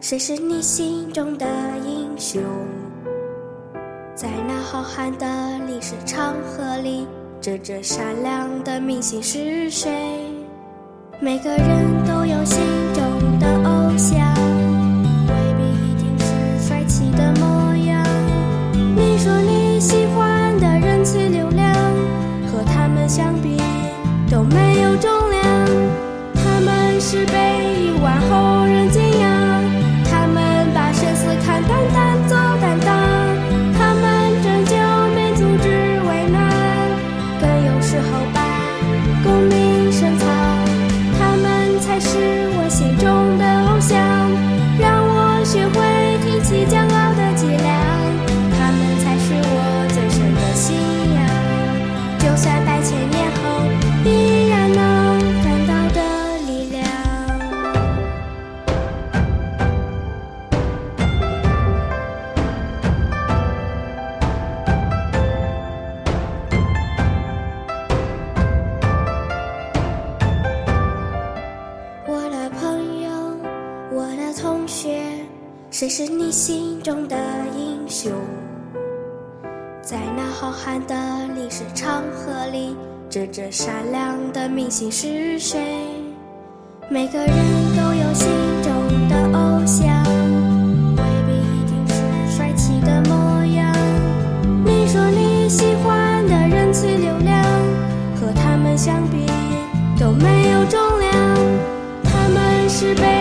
谁是你心中的英雄？在那浩瀚的历史长河里，这这善良的明星是谁？每个人都有心中的偶像，未必一定是帅气的模样。你说你喜欢的人气流量，和他们相比都没有重量。他们是被亿万后时候吧功名深藏。他们才是我心中谁是你心中的英雄？在那浩瀚的历史长河里，真正善良的明星是谁？每个人都有心中的偶像，未必一定是帅气的模样。你说你喜欢的人气流量，和他们相比都没有重量。他们是被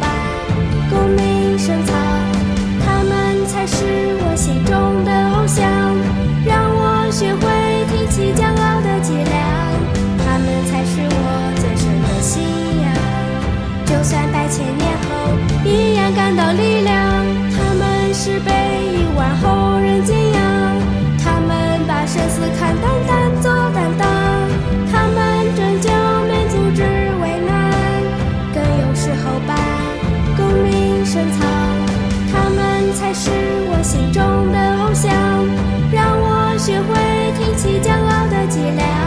把功名深藏。他们才是我心中的偶像，心中的偶像，让我学会挺起骄傲的脊梁。